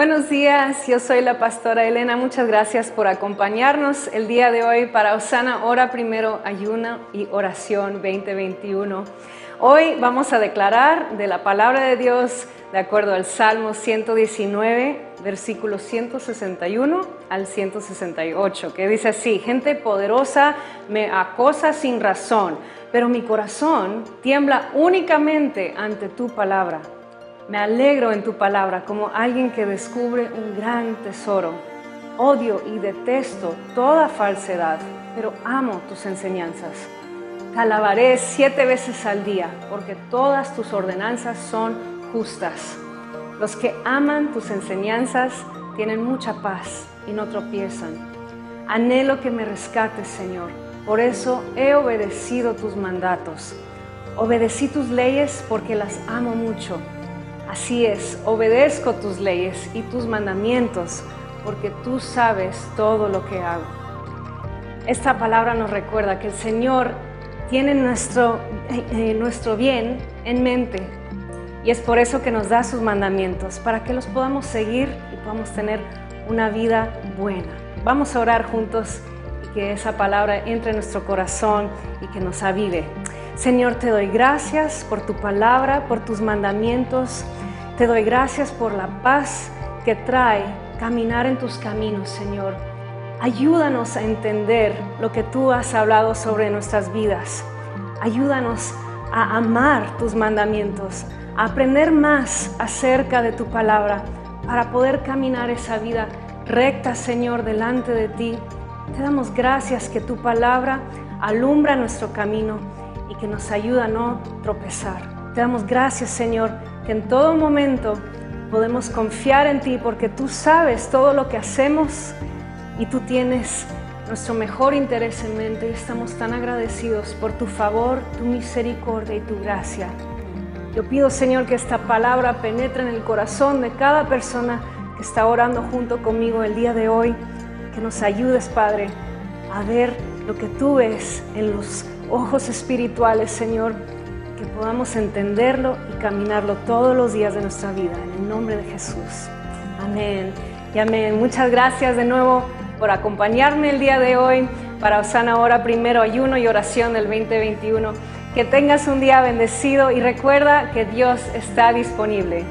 Buenos días, yo soy la pastora Elena. Muchas gracias por acompañarnos el día de hoy para Osana Hora Primero, Ayuno y Oración 2021. Hoy vamos a declarar de la palabra de Dios de acuerdo al Salmo 119, versículos 161 al 168, que dice así, gente poderosa me acosa sin razón, pero mi corazón tiembla únicamente ante tu palabra. Me alegro en tu palabra como alguien que descubre un gran tesoro. Odio y detesto toda falsedad, pero amo tus enseñanzas. Te alabaré siete veces al día, porque todas tus ordenanzas son justas. Los que aman tus enseñanzas tienen mucha paz y no tropiezan. Anhelo que me rescates, Señor. Por eso he obedecido tus mandatos. Obedecí tus leyes porque las amo mucho. Así es, obedezco tus leyes y tus mandamientos, porque tú sabes todo lo que hago. Esta palabra nos recuerda que el Señor tiene nuestro, eh, eh, nuestro bien en mente y es por eso que nos da sus mandamientos, para que los podamos seguir y podamos tener una vida buena. Vamos a orar juntos y que esa palabra entre en nuestro corazón y que nos avive. Señor, te doy gracias por tu palabra, por tus mandamientos. Te doy gracias por la paz que trae caminar en tus caminos, Señor. Ayúdanos a entender lo que tú has hablado sobre nuestras vidas. Ayúdanos a amar tus mandamientos, a aprender más acerca de tu palabra para poder caminar esa vida recta, Señor, delante de ti. Te damos gracias que tu palabra alumbra nuestro camino y que nos ayuda a no tropezar. Te damos gracias, Señor, que en todo momento podemos confiar en ti porque tú sabes todo lo que hacemos y tú tienes nuestro mejor interés en mente. Y estamos tan agradecidos por tu favor, tu misericordia y tu gracia. Yo pido, Señor, que esta palabra penetre en el corazón de cada persona que está orando junto conmigo el día de hoy, que nos ayudes, Padre, a ver lo que tú ves en los ojos espirituales, Señor, que podamos entenderlo y caminarlo todos los días de nuestra vida. En el nombre de Jesús. Amén. Y amén. Muchas gracias de nuevo por acompañarme el día de hoy para Osana Hora Primero Ayuno y Oración del 2021. Que tengas un día bendecido y recuerda que Dios está disponible.